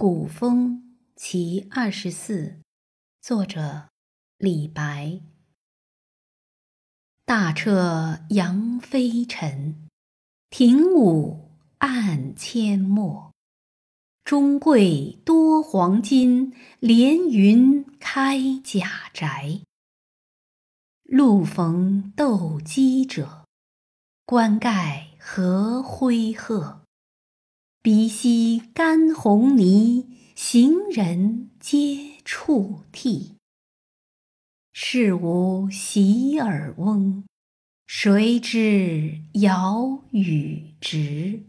古风其二十四，作者李白。大彻扬飞尘，庭午暗阡陌。中贵多黄金，连云开甲宅。路逢斗鸡者，冠盖何灰褐。鼻息干红泥，行人皆触涕。世无洗耳翁，谁知尧与直？